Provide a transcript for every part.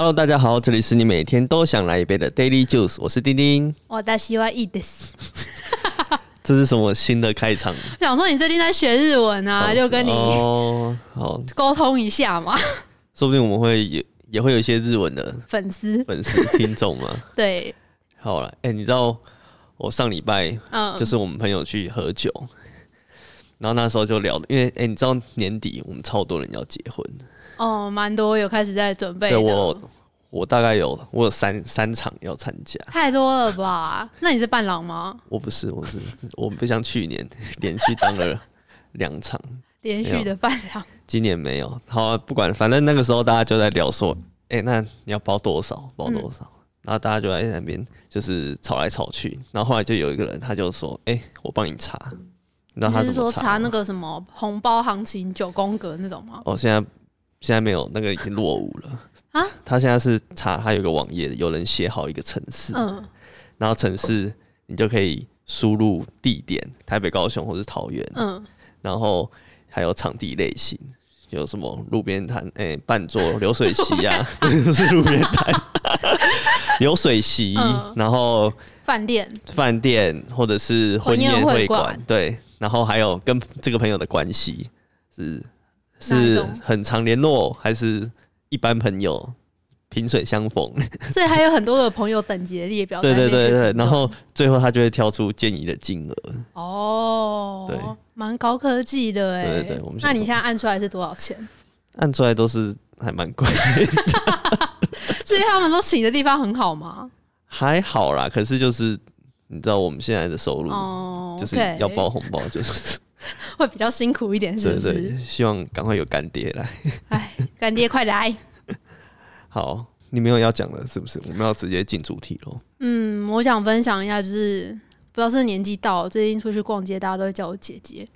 Hello，大家好，这里是你每天都想来一杯的 Daily Juice，我是丁丁。我的希望いいです。这是什么新的开场？想说你最近在学日文啊，就跟你哦，好，沟通一下嘛。说不定我们会也也会有一些日文的粉丝粉丝听众嘛。对，好了，哎、你知道我上礼拜嗯，就是我们朋友去喝酒，然后那时候就聊，因为哎、你知道年底我们超多人要结婚， 哦，蛮多有开始在准备我我大概有我有三三场要参加，太多了吧？那你是伴郎吗？我不是我是我不像去年 连续当了两场，连续的伴郎，今年没有。好、啊，不管，反正那个时候大家就在聊说，哎、那你要包多少？包多少？然后大家就在那边就是吵来吵去，然后后来就有一个人他就说，哎、我帮你查。你知道你是说？查那个什么红包行情九宫格那种吗？哦，现在现在没有，那个已经落伍了。啊。他现在是查，他有一个网页，有人写好一个城市，嗯，然后城市你就可以输入地点，台北、高雄或是桃园，嗯，然后还有场地类型，有什么路边摊，哎、半座流水席啊，不是路边摊，流水席，嗯。然后饭店，饭店或者是婚宴会馆对，然后还有跟这个朋友的关系是是很常联络，还是一般朋友？萍水相逢，所以还有很多的朋友等级的列表在对。对对对，然后最后他就会挑出建议的金额，哦，对，蛮高科技的哎。对对对我们那你现在按出来是多少钱？按出来都是还蛮贵，是因为他们都请的地方很好吗？还好啦。可是就是你知道我们现在的收入，哦，就是要包红包，就是 会比较辛苦一点，是不是？希望赶快有干爹来。哎，干爹快来！好，你没有要讲的，是不是？我们要直接进主题喽。嗯，我想分享一下，就是不知道是年纪到了，最近出去逛街，大家都会叫我姐姐。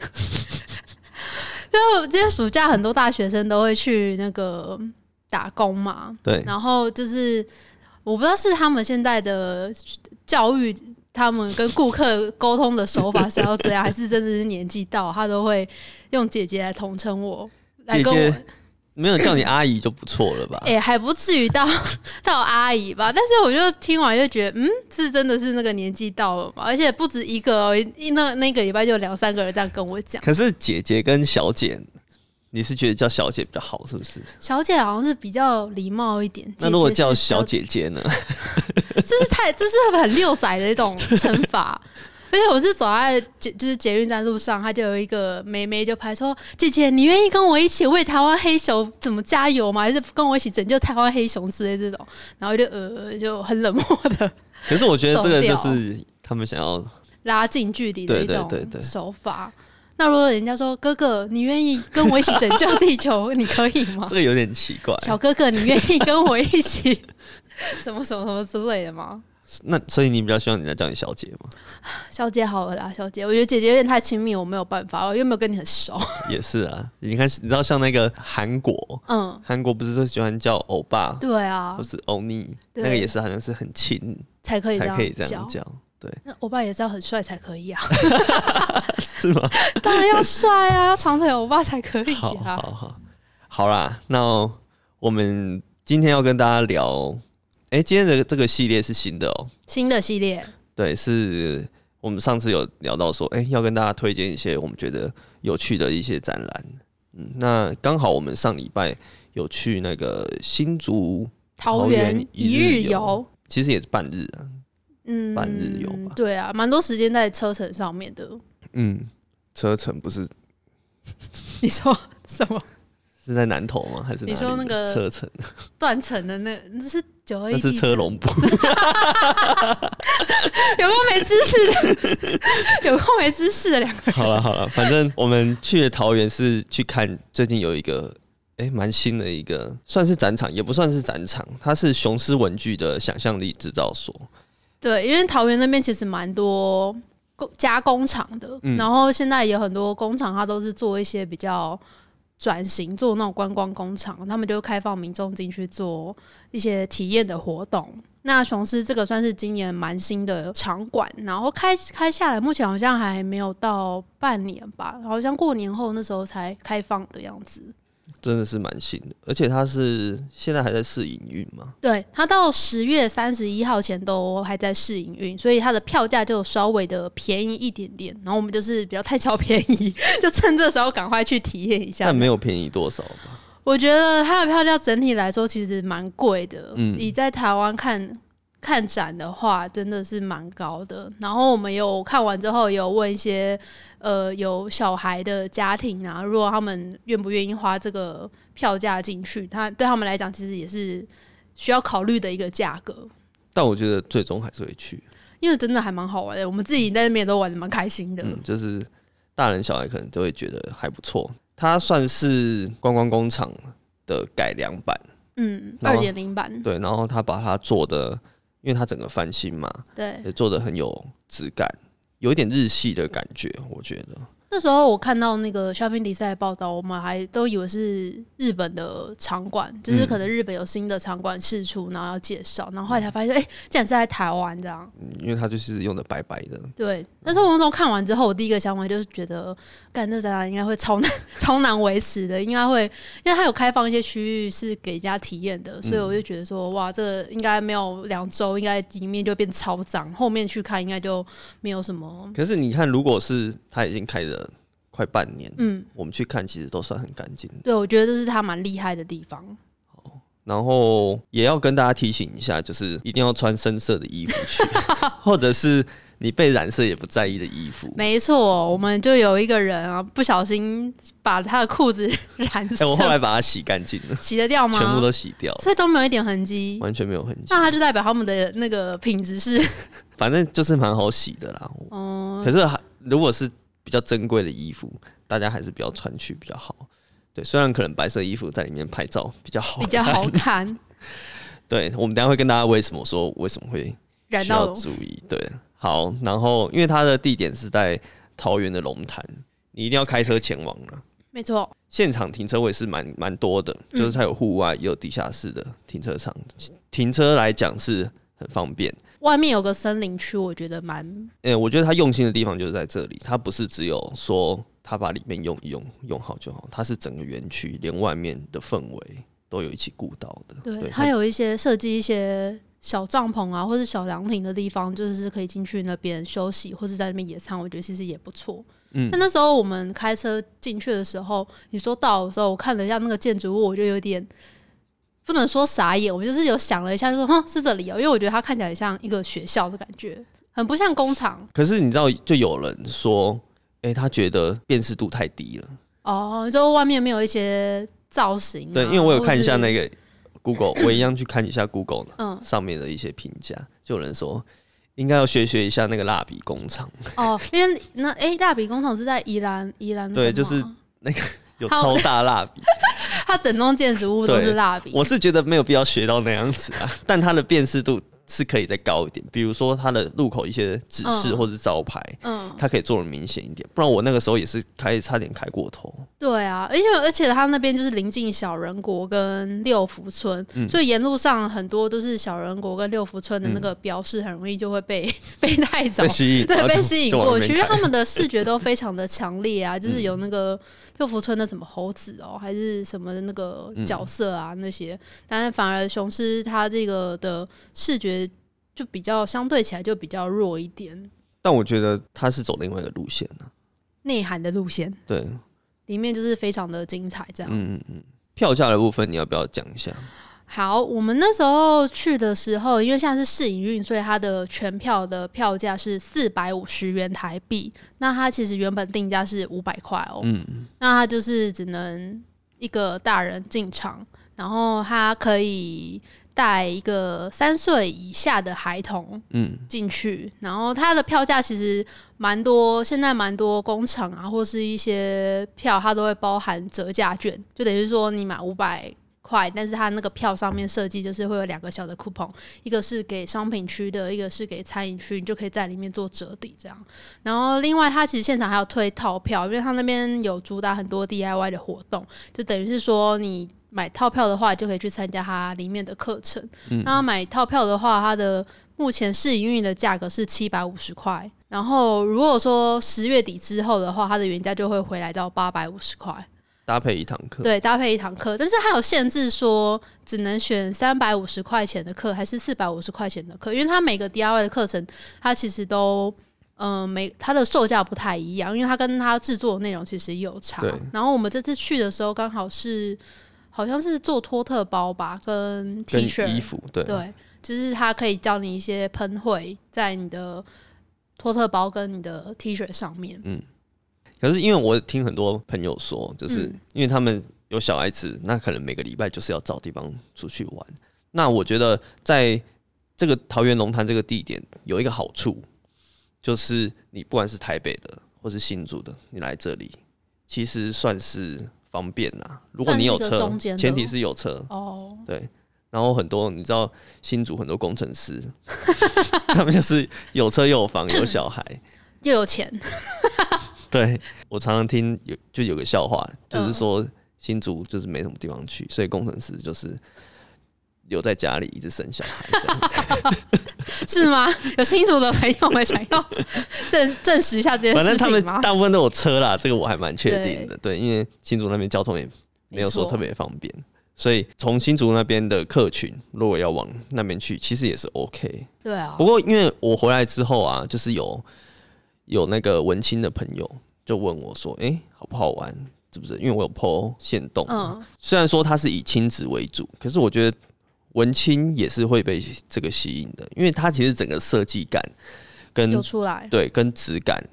就今天暑假，很多大学生都会去那个打工嘛，对，然后就是我不知道是他们现在的教育，他们跟顾客沟通的手法是要这样，还是真的是年纪到，他都会用姐姐来统称我，来跟我。没有叫你阿姨就不错了吧？哎、还不至于到 到阿姨吧，但是我就听完就觉得，嗯，是真的是那个年纪到了嘛，而且不止一个哦，一那那个礼拜就有两三个人这样跟我讲。可是姐姐跟小姐，你是觉得叫小姐比较好，是不是？小姐好像是比较礼貌一点，那如果叫小，姐姐呢？这是太这是很六仔的一种惩罚。而且我是走在捷就是捷运站路上，他就有一个妹妹就拍说：“姐姐，你愿意跟我一起为台湾黑熊怎么加油吗？还是跟我一起拯救台湾黑熊之类这种？”然后就呃就很冷漠的 可是我觉得这个就是他们想要，拉近距离的一种手法。那如果人家说哥哥，你愿意跟我一起拯救地球，你可以吗这？个有点奇怪。小哥哥，你愿意跟我一起什么什么什么之类的吗？那所以你比较希望人家叫你小姐吗？小姐好了啦，小姐，我觉得姐姐有点太亲密，我没有办法，我又没有跟你很熟。也是啊，你看，你知道像那个韩国，嗯，韩国不是都喜欢叫欧巴对啊或，是欧尼，那个也是好像是很亲才可以才可以这样。叫，对，那欧巴也是要很帅才可以啊，是吗？当然要帅啊，要长腿欧巴才可以好啊。好好，好啦，那我们今天要跟大家聊，哎、今天的这个系列是新的哦、新的系列，对，是我们上次有聊到说，哎、要跟大家推荐一些我们觉得有趣的一些展览。嗯，那刚好我们上礼拜有去那个新竹，桃园园一日游游，其实也是半日啊。嗯，半日游吧对啊，蛮多时间在车程上面的。嗯，车程不是 你说什么是在南投吗？还是你说那个车程？断层的那那是九二一，那是车龙部。有空没知识的，有空没知识的两个人。好了好了，反正我们去的桃园是去看最近有一个哎蛮、新的一个，算是展场也不算是展场，它是雄狮文具的想象力制造所。对，因为桃园那边其实蛮多工加工厂的，嗯然后现在有很多工厂，它都是做一些比较转型，做那种观光工厂，他们就开放民众进去做一些体验的活动。那雄狮这个算是今年蛮新的场馆，然后开开下来，目前好像还没有到半年吧，好像过年后那时候才开放的样子。真的是蛮新的，而且它是现在还在试营运嘛。对，它到十月三十一号前都还在试营运，所以它的票价就稍微的便宜一点点。然后我们就是比较太小便宜，就趁这时候赶快去体验一下。但没有便宜多少吧？我觉得它的票价整体来说其实蛮贵的。嗯，你在台湾看。看展的话，真的是蛮高的。然后我们有看完之后，有问一些呃有小孩的家庭啊，如果他们愿不愿意花这个票价进去，他对他们来讲，其实也是需要考虑的一个价格。但我觉得最终还是会去，因为真的还蛮好玩的。我们自己在那边都玩的蛮开心的。嗯，就是大人小孩可能都会觉得还不错。它算是观光工厂的改良版，嗯，二点零版。对，然后他把它做的。因为它整个翻新嘛，对，也做的很有质感，有一点日系的感觉，我觉得。那时候我看到那个 shopping 比赛报道，我们还都以为是日本的场馆，就是可能日本有新的场馆试出，然后要介绍，然后后来才发现，哎，竟然是在台湾这样。嗯，因为它就是用的白白的。对，但是我那时候看完之后，我第一个想法就是觉得，干这展览应该会超难、超难维持的，应该会，因为它有开放一些区域是给人家体验的，所以我就觉得说，哇，这个应该没有两周，应该里面就变超脏，后面去看应该就没有什么。可是你看，如果是它已经开的。快半年，嗯，我们去看，其实都算很干净。对，我觉得这是他蛮厉害的地方。好，然后也要跟大家提醒一下，就是一定要穿深色的衣服去，或者是你被染色也不在意的衣服。没错，我们就有一个人啊，不小心把他的裤子染色。我后来把它洗干净了，洗得掉吗？全部都洗掉，所以都没有一点痕迹，完全没有痕迹。那它就代表他们的那个品质是，反正就是蛮好洗的啦。哦，可是如果是。比较珍贵的衣服，大家还是不要穿去比较好。对，虽然可能白色衣服在里面拍照比较好，比较好看。对，我们等下会跟大家为什么说为什么会需要注意。对，好，然后因为它的地点是在桃园的龙潭，你一定要开车前往了。没错，现场停车位是蛮蛮多的，就是它有户外也有地下室的停车场，停车来讲是很方便。外面有个森林区，我觉得蛮……嗯，我觉得他用心的地方就是在这里，他不是只有说他把里面用一用用好就好，他是整个园区连外面的氛围都有一起顾到的。对，他有一些设计一些小帐篷啊，或者小凉亭的地方，就是可以进去那边休息，或者在那边野餐，我觉得其实也不错。嗯，但那时候我们开车进去的时候，你说到的时候，我看了一下那个建筑物，我就有点。不能说傻眼，我就是有想了一下，就说哼是这里哦，因为我觉得它看起来像一个学校的感觉，很不像工厂。可是你知道，就有人说，哎，他觉得辨识度太低了。哦，就外面没有一些造型。对，因为我有看一下那个 Google，我一样去看一下 Google 嗯上面的一些评价，就有人说应该要学学一下那个蜡笔工厂。哦，因为那哎，蜡笔工厂是在宜兰，宜兰对，就是那个。有超大蜡笔，它整栋建筑物都是蜡笔。我是觉得没有必要学到那样子啊，但它的辨识度。是可以再高一点，比如说它的路口一些指示或者是招牌，嗯，它可以做的明显一点，不然我那个时候也是开差点开过头。对啊，而且而且它那边就是临近小人国跟六福村，所以沿路上很多都是小人国跟六福村的那个标示，很容易就会被被带走，被吸引对，被吸引过去，因为他们的视觉都非常的强烈啊，就是有那个六福村的什么猴子哦，还是什么的那个角色啊那些，但是反而雄狮它这个的视觉。就比较相对起来就比较弱一点，但我觉得它是走另外一个路线呢，内涵的路线，对，里面就是非常的精彩，这样。嗯嗯嗯。票价的部分你要不要讲一下？好，我们那时候去的时候，因为现在是试营运，所以它的全票的票价是四百五十元台币。那它其实原本定价是五百块哦，嗯，那它就是只能一个大人进场，然后它可以。带一个三岁以下的孩童，嗯，进去，然后它的票价其实蛮多，现在蛮多工厂啊，或是一些票，它都会包含折价券，就等于说你买五百块，但是它那个票上面设计就是会有两个小的 coupon，一个是给商品区的，一个是给餐饮区，你就可以在里面做折抵这样。然后另外，它其实现场还有推套票，因为它那边有主打很多 DIY 的活动，就等于是说你。买套票的话，就可以去参加它里面的课程。那买套票的话，它的目前试营运的价格是七百五十块。然后如果说十月底之后的话，它的原价就会回来到八百五十块。搭配一堂课。对，搭配一堂课，但是它有限制，说只能选三百五十块钱的课，还是四百五十块钱的课？因为它每个 DIY 的课程，它其实都，嗯，每它的售价不太一样，因为它跟它制作的内容其实有差。然后我们这次去的时候，刚好是好像是做托特包吧，跟 T 恤衣服，对对，就是它可以教你一些喷绘在你的托特包跟你的 T 恤上面。可是因为我听很多朋友说，就是嗯因为他们有小孩子，那可能每个礼拜就是要找地方出去玩。那我觉得在这个桃园龙潭这个地点有一个好处，就是你不管是台北的或是新竹的，你来这里其实算是方便啦。如果你有车前提是有车，哦，对。然后很多你知道新竹很多工程师，他们就是有车又有房有小孩，又有钱，对我常常听有就有个笑话，就是嗯说新竹就是没什么地方去，所以工程师就是留在家里一直生小孩这样。是吗？有新竹的朋友们想要 证证实一下这件事反正他们？大部分都有车啦，这个我还蛮确定的。对，因为新竹那边交通也没有说特别方便，所以从新竹那边的客群如果要往那边去，其实也是 OK。对啊不，过因为我回来之后啊，就是有有那个文青的朋友就问我说：“哎、好不好玩？是不是？”因为我有 PO 线动，嗯，虽然说它是以亲子为主，可是我觉得文青也是会被这个吸引的，因为它其实整个设计感跟有出来，对跟质感、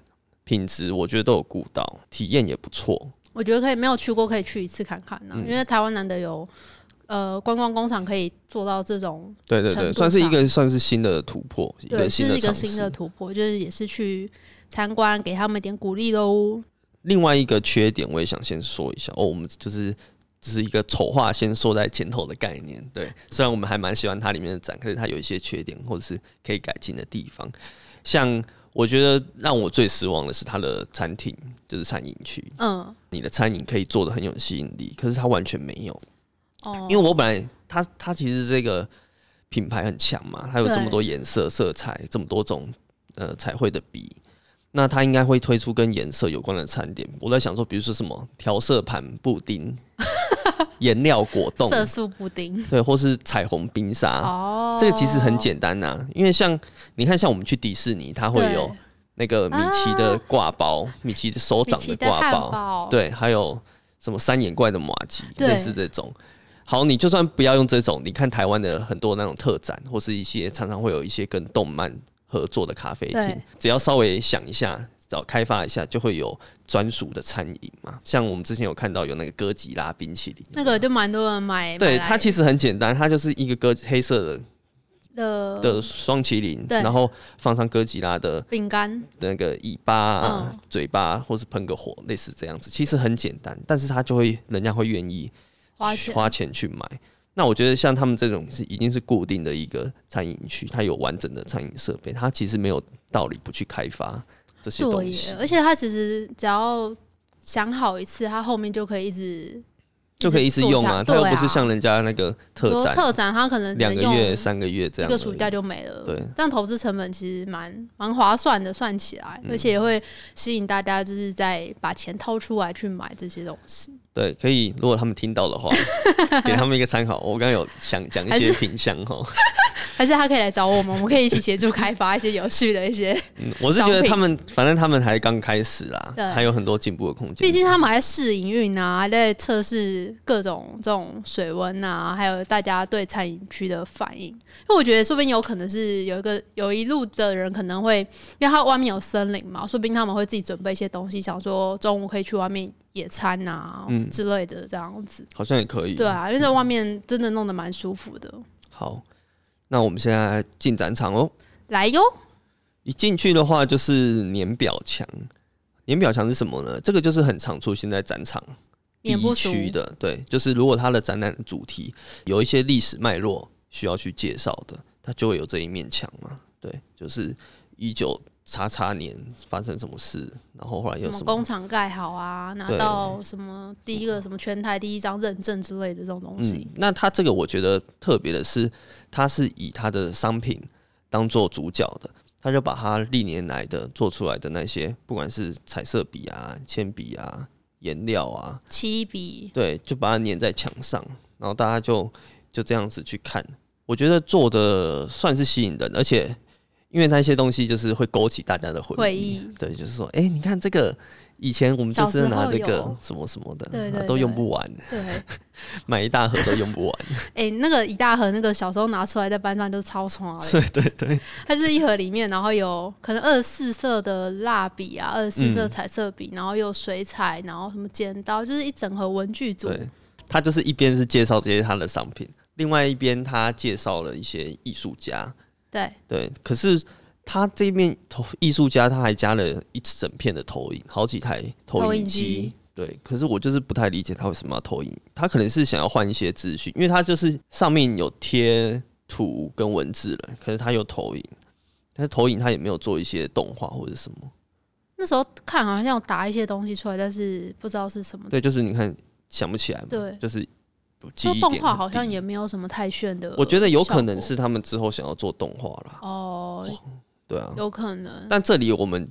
品质，我觉得都有顾到，体验也不错。我觉得可以，没有去过可以去一次看看嗯呢、因为台湾难得有呃观光工厂可以做到这种，对对对，算是一上个算是新的突破，一对，个新是的一个新的。突破，就是也是去参观，给他们点鼓励喽。另外一个缺点，我也想先说一下哦，我们就是只是一个丑话先说在前头的概念。对，虽然我们还蛮喜欢它里面的展，可是它有一些缺点或者是可以改进的地方。像我觉得让我最失望的是它的餐厅，就是餐饮区，嗯，你的餐饮可以做的很有吸引力，可是它完全没有。哦，因为我本来它它其实这个品牌很强嘛，它有这么多颜色、色彩，这么多种呃彩绘的笔，那它应该会推出跟颜色有关的餐点。我在想说，比如说什么调色盘布丁、颜料果冻，色素布丁。对，或是彩虹冰沙。哦，这个其实很简单呐、因为像你看，像我们去迪士尼，它会有那个米奇的挂包，米奇的手掌的汉挂包，堡，对，还有什么三眼怪的马吉，对。类似这种。好，你就算不要用这种，你看台湾的很多那种特展，或是一些常常会有一些跟动漫合作的咖啡厅，只要稍微想一下，找开发一下，就会有专属的餐饮嘛。像我们之前有看到有那个哥吉拉冰淇淋，那个就蛮多人买，对它其实很简单，它就是一个哥黑色的的的双麒麟，然后放上哥吉拉的饼干，那个尾巴啊、嗯。嘴巴，或是喷个火，类似这样子，其实很简单，但是他就会人家会愿意花钱。花钱去买。那我觉得像他们这种是已经是固定的一个餐饮区，它有完整的餐饮设备，它其实没有道理不去开发这些东西，，而且它其实只要想好一次，它后面就可以一直就可以一直用啊。它又不是像人家那个特展，特展，它可能两个月、三个月这样，一个暑假就没了。对，这样投资成本其实蛮蛮划算的，算起来，嗯而且也会吸引大家就是在把钱掏出来去买这些东西。对，可以。如果他们听到的话，给他们一个参考。我刚刚有想讲一些品相哈，还是他可以来找我们，我们可以一起协助开发一些有趣的一些。嗯，我是觉得他们反正他们还刚开始啦对，还有很多进步的空间。毕竟他们还在试营运啊，还在测试各种这种水温啊，还有大家对餐饮区的反应。因为我觉得，说不定有可能是有一个有一路的人可能会，因为他外面有森林嘛，说不定他们会自己准备一些东西，想说中午可以去外面野餐啊、嗯之类的这样子。好像也可以。对啊，因为在外面真的弄得蛮舒服的。好，那我们现在进展场哦。来哟，一进去的话就是年表墙，年表墙是什么呢？这个就是很常出现在展场第一区的，对，就是如果它的展览主题有一些历史脉络需要去介绍的，它就会有这一面墙嘛。对，就是一九叉叉年发生什么事，然后后来什么有什么工厂盖好啊，拿到什么第一个什么全台第一张认证之类的这种东西。嗯，那他这个我觉得特别的是，他是以他的商品当做主角的，他就把他历年来的做出来的那些，不管是彩色笔啊、铅笔啊、颜料啊，漆笔，对，就把它粘在墙上，然后大家就就这样子去看。我觉得做的算是吸引人，而且因为那些东西就是会勾起大家的回忆，回忆对，就是说，哎、你看这个。以前我们就是拿这个什么什么的，对对都用不完，对，买一大盒都用不完。哎、那个一大盒，那个小时候拿出来在班上就是超爽的，对对对，它是一盒里面，然后有可能二十四色的蜡笔啊，二十四色嗯彩色笔，然后有水彩，然后什么剪刀，就是一整盒文具组。对，他就是一边是介绍这些他的商品，另外一边他介绍了一些艺术家。对对，可是他这边投艺术家他还加了一整片的投影，好几台投投影影机机。对，可是我就是不太理解他为什么要投影，他可能是想要换一些资讯，因为他就是上面有贴图跟文字了，可是他有投影，但是投影他也没有做一些动画或者什么。那时候看好像有打一些东西出来，但是不知道是什么。对，就是你看想不起来嘛，对就是记说动画好像低也没有什么太炫的，我觉得有可能是他们之后想要做动画啦，哦，对啊。有可能。但这里我们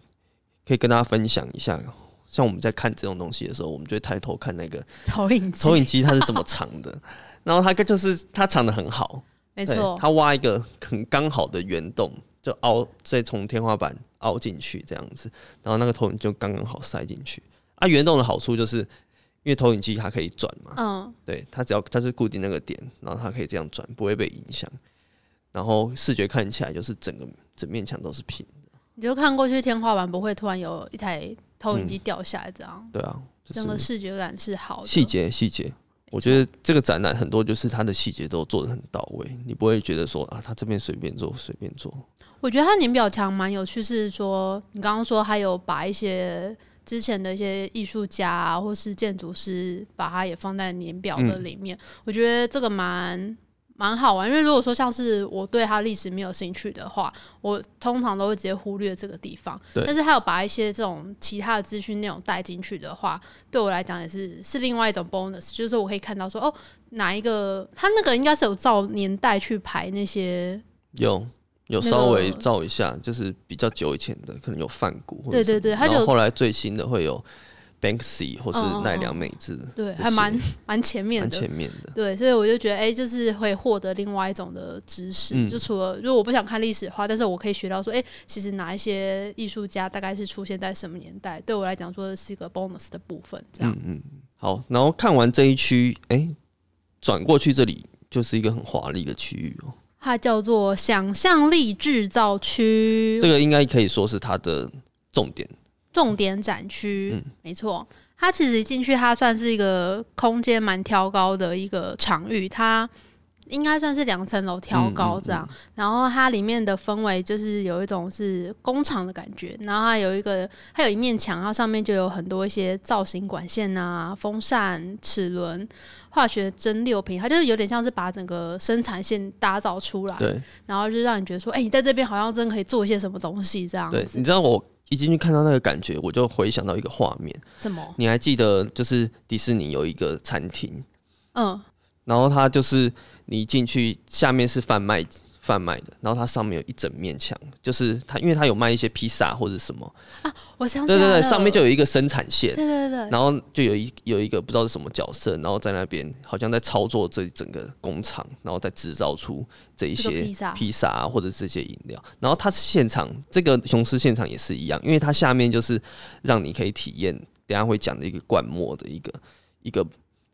可以跟大家分享一下，像我们在看这种东西的时候，我们就会抬头看那个 投影机，投影机它是怎么藏的，然后它就是它藏的很好，对没错，它挖一个很刚好的圆洞，就凹再从天花板凹进去这样子，然后那个投影就刚刚好塞进去。啊，圆洞的好处就是因为投影机它可以转嘛，嗯，对，它只要它是固定那个点，然后它可以这样转，不会被影响。然后视觉看起来就是整个整面墙都是平的，你就看过去天花板不会突然有一台投影机掉下来，这样、对啊，整个视觉感是好的。细节细节。我觉得这个展览很多就是它的细节都做的很到位，你不会觉得说啊，它这边随便做随便做。我觉得它年表墙蛮有趣，是说你刚刚说还有把一些之前的一些艺术家啊，或是建筑师，把它也放在年表的里面。我觉得这个蛮蛮好玩，因为如果说像是我对它历史没有兴趣的话，我通常都会直接忽略这个地方。但是他有把一些这种其他的资讯内容带进去的话，对我来讲也是是另外一种 bonus，就是我可以看到说哦，哪一个它那个应该是有照年代去排那些。有有稍微照一下，就是比较久以前的，可能有梵谷或者对对对然后后来最新的会有 Banksy 或是奈良美智，对，这还蛮蛮前面蛮的，前面的。对，所以我就觉得，哎、就是会获得另外一种的知识。嗯就除了如果我不想看历史的话，但是我可以学到说，哎、其实哪一些艺术家大概是出现在什么年代，对我来讲说是一个 bonus 的部分。这样，嗯嗯，好，然后看完这一区，哎、转过去这里就是一个很华丽的区域哦、它叫做想象力制造区，这个应该可以说是它的重点。重点展区，嗯没错。它其实一进去，它算是一个空间蛮挑高的一个场域，它应该算是两层楼挑高这样。然后它里面的氛围就是有一种是工厂的感觉，然后它有一个，它有一面墙，它上面就有很多一些造型管线啊、风扇、齿轮、化学蒸馏瓶，它就是有点像是把整个生产线打造出来，对然后就让你觉得说，哎、你在这边好像真可以做一些什么东西这样对，你知道我一进去看到那个感觉，我就回想到一个画面。什么？你还记得就是迪士尼有一个餐厅，嗯，然后它就是你进去下面是贩卖贩卖的，然后它上面有一整面墙，就是它因为它有卖一些披萨或者什么，我想起来，对对对，上面就有一个生产线，对对对，然后就有一有一个不知道是什么角色，然后在那边好像在操作这整个工厂，然后再制造出这一些披萨。披萨啊或者这些饮料。然后它现场这个雄狮现场也是一样，因为它下面就是让你可以体验，等下会讲的一个灌墨的一个一个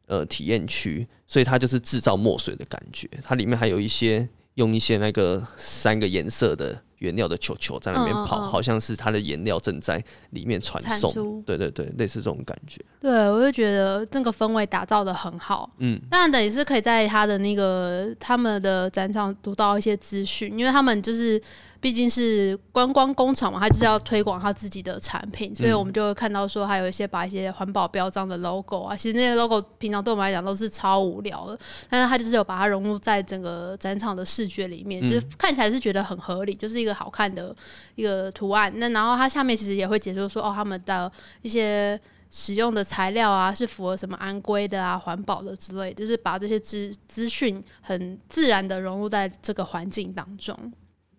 呃体验区，所以它就是制造墨水的感觉。它里面还有一些用一些那个三个颜色的原料的球球在那边跑，嗯嗯嗯好像是它的颜料正在里面传送。对对对，类似这种感觉。对我就觉得这个氛围打造的很好。嗯，当然，等于是可以在他的那个他们的展场读到一些资讯，因为他们就是毕竟是观光工厂嘛，他就是要推广他自己的产品，所以我们就会看到说，还有一些把一些环保标章的 logo 啊，其实那些 logo 平常对我们来讲都是超无聊的，但是他就是有把它融入在整个展场的视觉里面，就是看起来是觉得很合理，就是一个好看的一个图案。那然后它下面其实也会解说说，哦，他们的一些。使用的材料啊，是符合什么安规的啊、环保的之类，就是把这些资资讯很自然的融入在这个环境当中。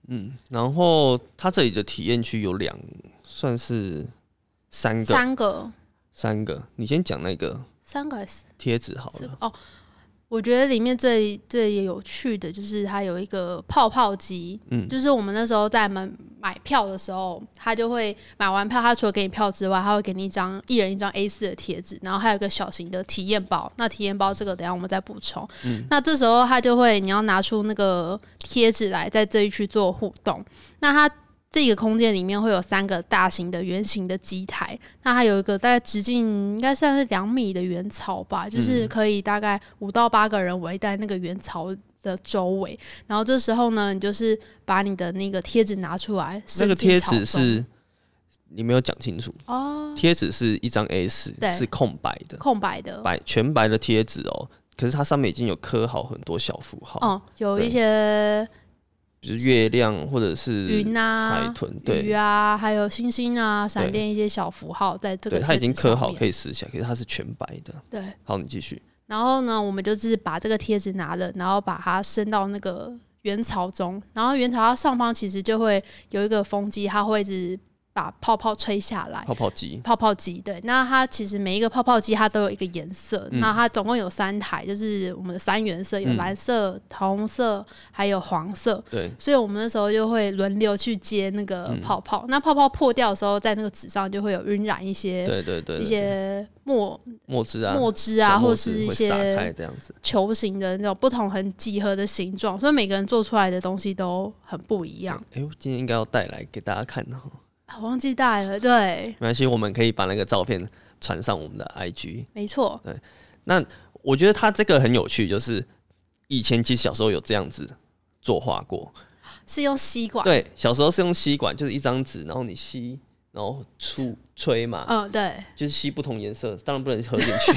嗯，然后它这里的体验区有两，算是三个。三个，三个，你先讲那个三个还是？贴纸好了。哦，我觉得里面最最有趣的就是它有一个泡泡机，嗯就是我们那时候在买买票的时候，他就会买完票，他除了给你票之外，他会给你一张一人一张 A 四的贴纸，然后还有一个小型的体验包。那体验包这个等一下我们再补充。那这时候他就会你要拿出那个贴纸来，在这一区做互动。那它这个空间里面会有三个大型的圆形的机台，那它有一个大概直径应该算是两米的圆槽吧，就是可以大概五到八个人围在那个圆槽的周围。然后这时候呢，你就是把你的那个贴纸拿出来，那个贴纸是你没有讲清楚，哦。贴纸是一张 A 四，是空白的，空白的，白全白的贴纸哦。可是它上面已经有刻好很多小符号，嗯，有一些比如月亮或者是云啊海、豚，对鱼啊，还有星星啊、闪电一些小符号在这个对，它已经刻好可以以撕起来，可是它是全白的。对。好，你继续。然后呢，我们就是把这个贴纸拿了，然后把它伸到那个元槽中，然后元槽它上方其实就会有一个风机，它会一直把泡泡吹下来。泡泡机，泡泡机对，那它其实每一个泡泡机它都有一个颜色，嗯那它总共有三台，就是我们的三原色，有嗯蓝色、桃红色，还有黄色。对，所以我们那时候就会轮流去接那个嗯泡泡，那泡泡破掉的时候，在那个纸上就会有晕染一些对对对，一些墨墨汁啊，墨汁啊，或是一些这样子。球形的那种不同很几何的形状，所以每个人做出来的东西都很不一样。哎、我今天应该要带来给大家看哦。啊我忘记带了，对，没关系，我们可以把那个照片传上我们的 IG。没错，对。那我觉得他这个很有趣，就是以前其实小时候有这样子作画过。是用吸管，对，小时候是用吸管，就是一张纸，然后你吸，然后出吹嘛，嗯，对，就是吸不同颜色，当然不能喝进去，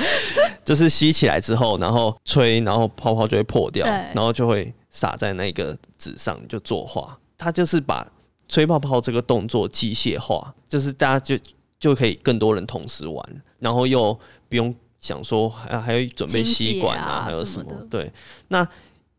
就是吸起来之后，然后吹，然后泡泡就会破掉，然后就会洒在那个纸上，就作画。他就是把吹泡泡这个动作机械化，就是大家就就可以更多人同时玩，然后又不用想说还还要准备吸管啊还有什什么的对，那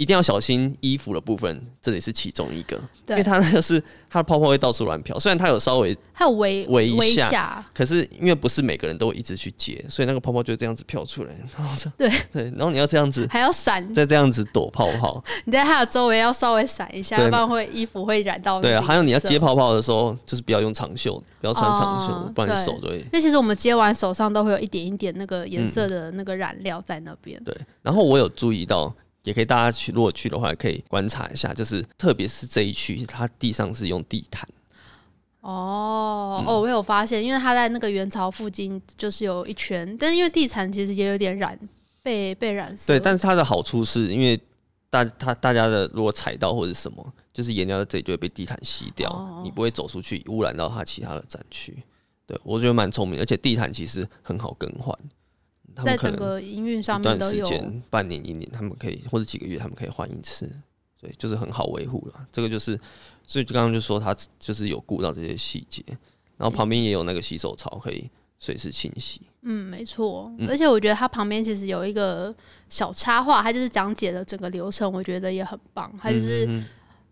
一定要小心衣服的部分，这里是其中一个，因对为它那个是它的泡泡会到处乱飘，虽然它有稍微还有微微一下下，可是因为不是每个人都会一直去接，所以那个泡泡就这样子飘出来，然后这对。对，然后你要这样子还要闪，再这样子躲泡泡，你在它的周围要稍微闪一下，要不然会衣服会染到那个对啊，还有你要接泡泡的时候，就是不要用长袖，不要穿长袖，哦不然手就会因为其实我们接完手上都会有一点一点那个颜色的那个染料在那边。对。然后我有注意到，也可以大家去，如果去的话，可以观察一下，就是特别是这一区，它地上是用地毯，哦、嗯哦，我有发现，因为它在那个元朝附近就是有一圈，但是因为地毯其实也有点染被被染色。对。但是它的好处是因为大它大家的如果踩到或者什么，就是颜料在这里就会被地毯吸掉，哦你不会走出去污染到它其他的展区。对我觉得蛮聪明，而且地毯其实很好更换，他在整个营运上面都有。间，半年、一年，他们可以或者几个月，他们可以换一次，对，就是很好维护了。这个就是，所以就刚刚就说他就是有顾到这些细节，然后旁边也有那个洗手槽可以随时清洗。嗯，没错。嗯而且我觉得它旁边其实有一个小插画，它就是讲解了整个流程，我觉得也很棒。它就是嗯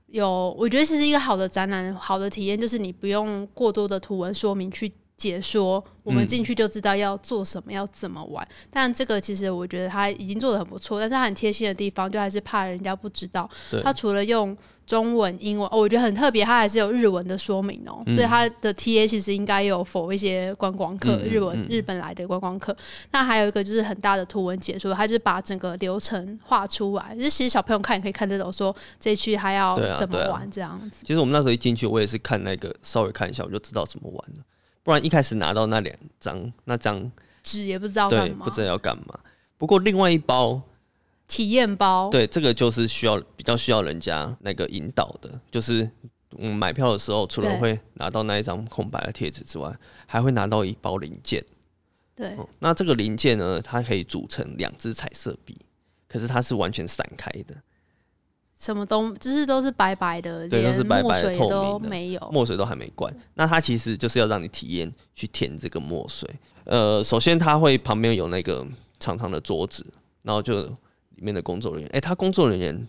有，我觉得其实一个好的展览、好的体验，就是你不用过多的图文说明去解说，我们嗯进去就知道要做什么，要怎么玩。但这个其实我觉得他已经做的很不错，但是他很贴心的地方，就还是怕人家不知道。他除了用中文、英文，哦，我觉得很特别，他还是有日文的说明哦、嗯所以他的 TA 其实应该有否一些观光客，日文、嗯日本来的观光客。那还有一个就是很大的图文解说，他就是把整个流程画出来，就是其实小朋友看也可以看得懂，说这一区还要怎么玩这样子。其实我们那时候一进去，我也是看那个稍微看一下，我就知道怎么玩了。不然一开始拿到那两张，那张纸也不知道对不，知道要干嘛。不过另外一包体验包，对，这个就是需要比较需要人家那个引导的，就是我们买票的时候，除了会拿到那一张空白的贴纸之外，还会拿到一包零件。对。哦那这个零件呢，它可以组成两支彩色笔，可是它是完全散开的，什么都就是都是白白的，对都是白白的墨水都透明的没有。墨水都还没灌。那它其实就是要让你体验去填这个墨水。呃，首先它会旁边有那个长长的桌子，然后就里面的工作人员，哎、他工作人员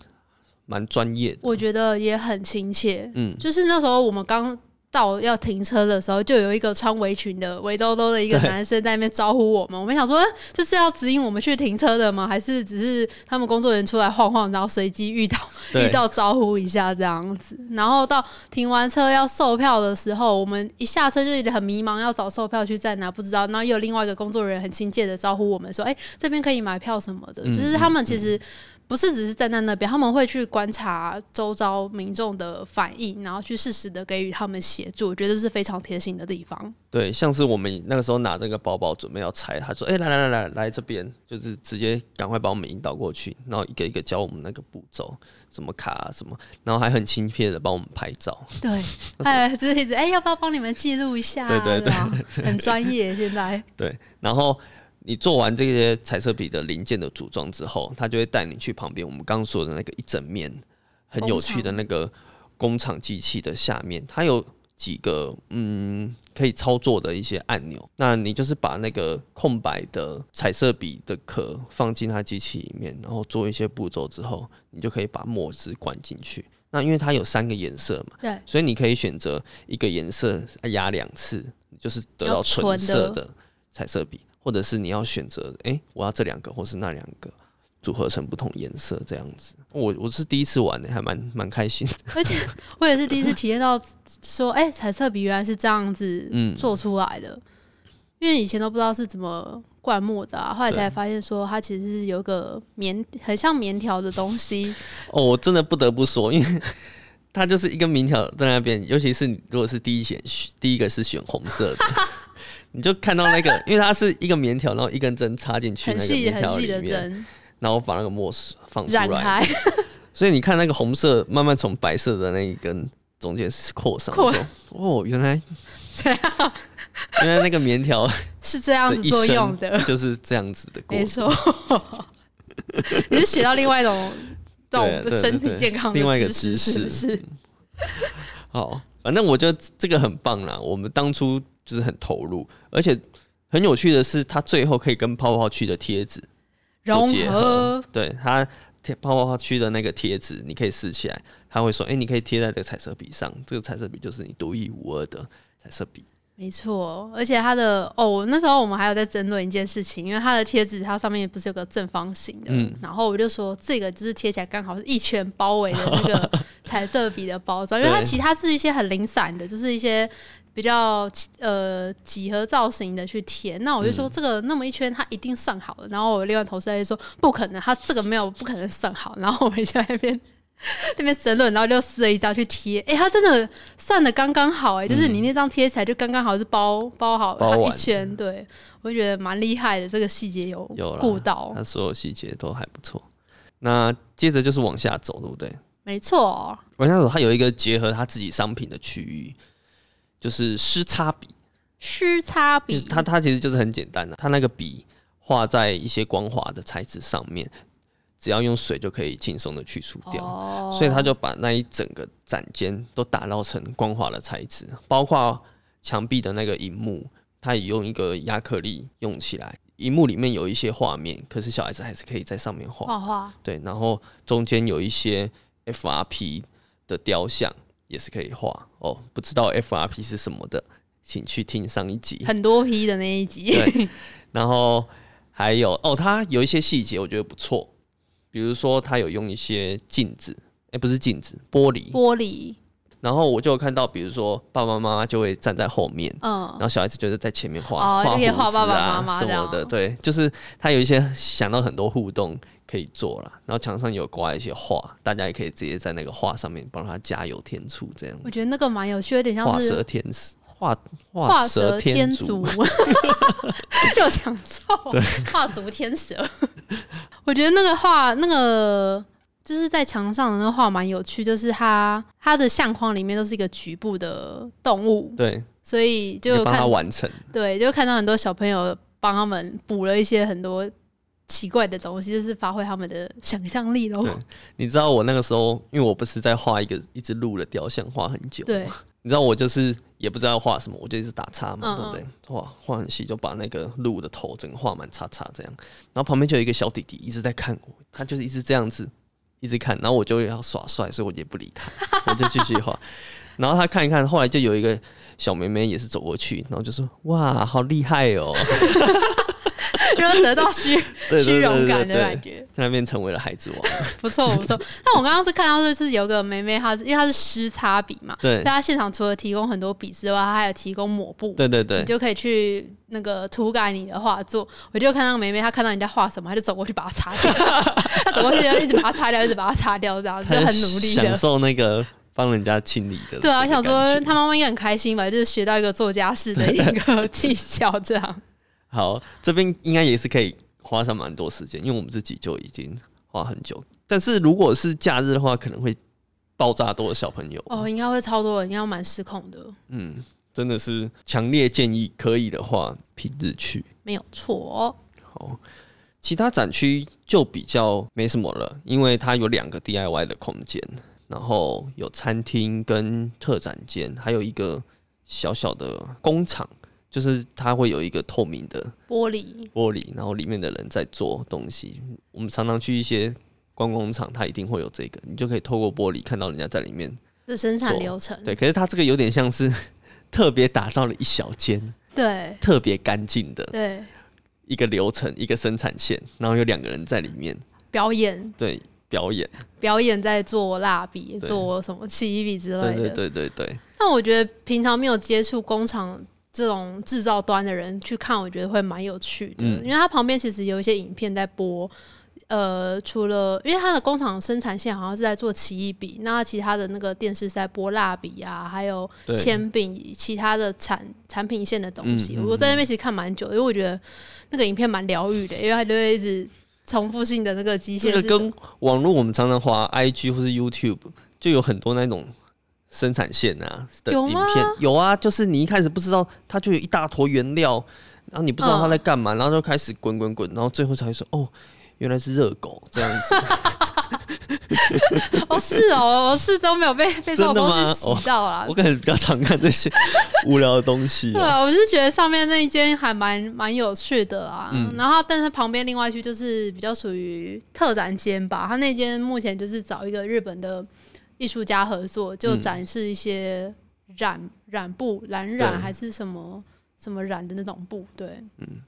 蛮专业的，我觉得也很亲切，嗯，就是那时候我们刚到要停车的时候，就有一个穿围裙的围兜兜的一个男生在那边招呼我们。我们想说，呃这是要指引我们去停车的吗？还是只是他们工作人员出来晃晃，然后随机遇到对 遇到招呼一下这样子？然后到停完车要售票的时候，我们一下车就有点很迷茫，要找售票区在哪不知道。然后又有另外一个工作人员很亲切的招呼我们说：“哎、这边可以买票什么的。嗯就是他们其实。不是只是站在那边，他们会去观察周遭民众的反应，然后去适时的给予他们协助。我觉得这是非常贴心的地方。对，像是我们那个时候拿这个包包准备要拆，他说：“哎、来来来来来这边，就是直接赶快把我们引导过去，然后一个一个教我们那个步骤，什么卡、啊、什么，然后还很亲切的帮我们拍照。对，哎，就是一直哎，要不要帮你们记录一下、啊？对对对很专业。现在 对，然后你做完这些彩色笔的零件的组装之后，他就会带你去旁边我们刚刚说的那个一整面很有趣的那个工厂机器的下面，它有几个嗯可以操作的一些按钮。那你就是把那个空白的彩色笔的壳放进它机器里面，然后做一些步骤之后，你就可以把墨汁灌进去。那因为它有三个颜色嘛，对所以你可以选择一个颜色压两次，就是得到纯色的彩色笔，或者是你要选择，诶，我要这两个，或是那两个组合成不同颜色这样子。我我是第一次玩的，还蛮蛮开心。而且我也是第一次体验到说，哎、彩色笔原来是这样子嗯做出来的，因为以前都不知道是怎么灌墨的啊，后来才发现说它其实是有一个棉，很像棉条的东西。哦，我真的不得不说，因为它就是一根棉条在那边，尤其是你如果是第一选第一个是选红色的。你就看到那个，因为它是一个棉条，然后一根针插进去很那个棉细很细条里面，的针然后把那个墨水放出来，所以你看那个红色慢慢从白色的那一根中间扩上，扩说哦，原来这样 原来那个棉条是这样子作用的，就是这样子的过没。错。你是学到另外一种这种身体健康的另外一个知识是？好，反正我觉得这个很棒啦。我们当初就是很投入，而且很有趣的是，它最后可以跟泡泡区的贴纸融合，对它贴泡泡区的那个贴纸，你可以撕起来，他会说：“哎、你可以贴在这个彩色笔上，这个彩色笔就是你独一无二的彩色笔。没错，而且它的哦，那时候我们还有在争论一件事情，因为它的贴纸它上面不是有个正方形的，嗯。然后我就说这个就是贴起来刚好是一圈包围的那个 彩色笔的包装，因为它其他是一些很零散的，就是一些比较呃几何造型的去贴。那我就嗯说这个那么一圈它一定算好了，然后我另外同事就说不可能，他这个没有不可能算好，然后我们就在那边。那边争论，然后就撕了一张去贴，哎、它真的算的刚刚好、哎、就是你那张贴起来就刚刚好是包包好它一圈，对我就觉得蛮厉害的，这个细节有有啦顾到，它所有细节都还不错。那接着就是往下走，对不对？没错，往下走，它有一个结合它自己商品的区域，就是湿擦笔。湿擦笔，它它其实就是很简单的、它那个笔画在一些光滑的材质上面，只要用水就可以轻松的去除掉。哦所以他就把那一整个展间都打造成光滑的材质，包括墙壁的那个荧幕，它也用一个亚克力用起来。荧幕里面有一些画面，可是小孩子还是可以在上面画。画画，对，然后中间有一些 FRP 的雕像也是可以画。哦。不知道 FRP 是什么的，请去听上一集。很多批的那一集，对，然后还有哦，它有一些细节我觉得不错，比如说它有用一些镜子，哎、不是镜子，玻璃。玻璃，然后我就看到，比如说爸爸妈妈就会站在后面，嗯。然，后小孩子就是在前面画哦画胡子爸爸啊妈妈什么的，对，就是他有一些想到很多互动可以做了，然后墙上有挂一些画，大家也可以直接在那个画上面帮他加油添醋，这样我觉得那个蛮有趣，有点像画蛇是添丝，画画蛇蛇天竺竺，，又讲错，画足天 蛇。我觉得那个画那个。就是在墙上的那个画蛮有趣，就是它它的相框里面都是一个局部的动物，对，所以就帮他完成。对，就看到很多小朋友帮他们补了一些很多奇怪的东西，就是发挥他们的想象力喽。你知道我那个时候，因为我不是在画一个一只鹿的雕像，画很久。对，你知道我就是也不知道画什么，我就一直打叉嘛，嗯对不对？画画很细，就把那个鹿的头整个画满叉叉这样。然后旁边就有一个小弟弟一直在看我，他就是一直这样子一直看，然后我就要耍帅，所以我也不理他，我就继续画。然后他看一看，后来就有一个小妹妹也是走过去，然后就说：“哇，好厉害哦 然后得到虚虚荣感的感觉，！”在那边成为了孩子王。不错不错。那我刚刚是看到就是有个妹妹，她是因为她是湿擦笔嘛，所以对她现场除了提供很多笔之外，她还有提供抹布。对对对你，就可以去那个涂改你的画作。我就看到妹妹，她看到人家画什么，她就走过去把它擦掉。她走过去就一直把它擦掉，一直把它擦掉，这样就很努力享。受那个帮人家清理的。对啊，我想说他她妈妈应该很开心吧，就是学到一个做家事的一个技巧，这样。好，这边应该也是可以花上蛮多时间，因为我们自己就已经花很久。但是如果是假日的话，可能会爆炸多的小朋友。哦，应该会超多人，应该蛮失控的，嗯，真的是强烈建议，可以的话平日去。没有错。好，其他展区就比较没什么了，因为它有两个 DIY 的空间，然后有餐厅跟特展间，还有一个小小的工厂，就是它会有一个透明的玻璃，玻璃，然后里面的人在做东西。我们常常去一些观光厂，它一定会有这个，你就可以透过玻璃看到人家在里面。的生产流程，对，可是它这个有点像是 特别打造了一小间，对特别干净的对，一个流程，一个生产线，然后有两个人在里面表演对表演。表演在做蜡笔，做什么起笔之类的。对对对对对，但我觉得平常没有接触工厂这种制造端的人去看，我觉得会蛮有趣的，嗯因为它旁边其实有一些影片在播。呃，除了因为它的工厂生产线好像是在做奇异笔，那其他的那个电视是在播蜡笔啊，还有对铅笔，其他的产产品线的东西。嗯嗯我在那边其实看蛮久的，因为我觉得那个影片蛮疗愈的，因为它就会一直重复性的那个机械跟网络我们常常滑 IG 或是 YouTube 就有很多那种生产线啊的影片，有啊，就是你一开始不知道，它就有一大坨原料，然后你不知道它在干嘛，然后就开始滚滚滚，然后最后才会说哦。原来是热狗这样子，哦，是哦，我是都没有被 被这种东西洗到啦。我可能比较常看这些无聊的东西、啊。对啊，我是觉得上面那一间还蛮蛮有趣的啊。嗯然后，但是旁边另外一区就是比较属于特展间吧。它那间目前就是找一个日本的艺术家合作，就嗯展示一些染染布、蓝染还是什么什么染的那种布。对，嗯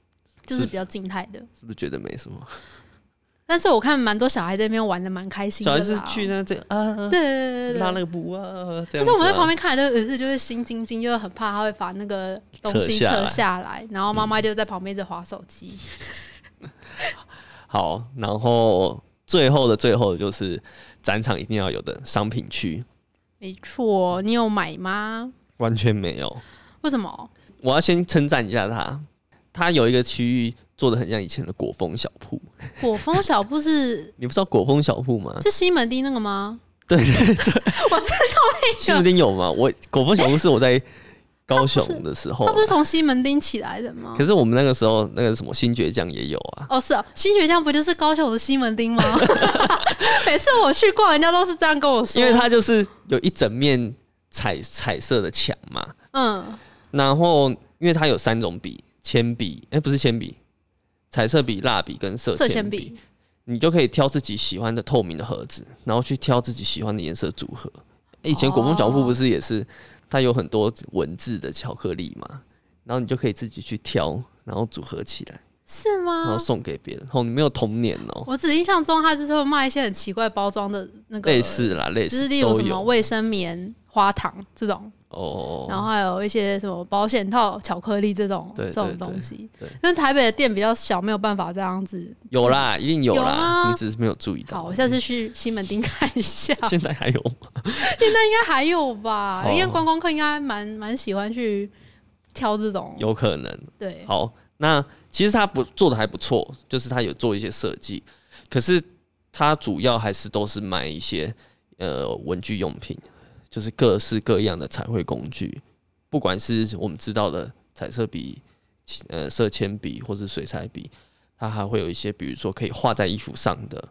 就是是比较静态的。是不是觉得没什么？但是我看蛮多小孩在那边玩的蛮开心的啦。小孩是去那这啊，对对对对对。拉那个布啊，这样、啊。但是我们在旁边看的都有时就是心惊惊，就是很怕他会把那个东西扯扯下来然后妈妈就在旁边一直划手机。好，然后最后的最后就是展场一定要有的商品区，没错，你有买吗？完全没有。为什么？我要先称赞一下他，他有一个区域做的很像以前的果风小铺。果风小铺是 你不知道果风小铺吗？是西门町那个吗？对对对，我知道西门町有吗？我果风小铺是我在高雄的时候他不，是从西门町起来的吗可？是我们那个时候那个什么新倔强也有啊。哦，是啊，新学江不就是高雄的西门町吗？每次我去逛，人家都是这样跟我说。因为它就是有一整面彩彩色的墙嘛，嗯，然后因为它有三种笔，铅笔，哎、不是铅笔，彩色笔、蜡笔跟色色铅笔，你就可以挑自己喜欢的透明的盒子，然后去挑自己喜欢的颜色组合。以前果风小铺不是也是，它有很多文字的巧克力嘛，然后你就可以自己去挑，然后组合起来，是吗然后？送给别人。哦，你没有童年哦、我只印象中，他就是会卖一些很奇怪包装的那个，类似啦，类似就是例什么卫生棉、花糖这种，哦，然后还有一些什么保险套、巧克力这种对这种东西对。因为台北的店比较小，没有办法这样子。有啦，一定有有啦，你只是没有注意到。好，我下次去西门町看一下，现在还有吗？现在应该还有吧？哦因为观光客应该蛮蛮喜欢去挑这种。有可能。对，好，那其实他不做的还不错，就是他有做一些设计，可是他主要还是都是卖一些呃文具用品，就是各式各样的彩绘工具，不管是我们知道的彩色笔、呃色铅笔或是水彩笔，它还会有一些，比如说可以画在衣服上的，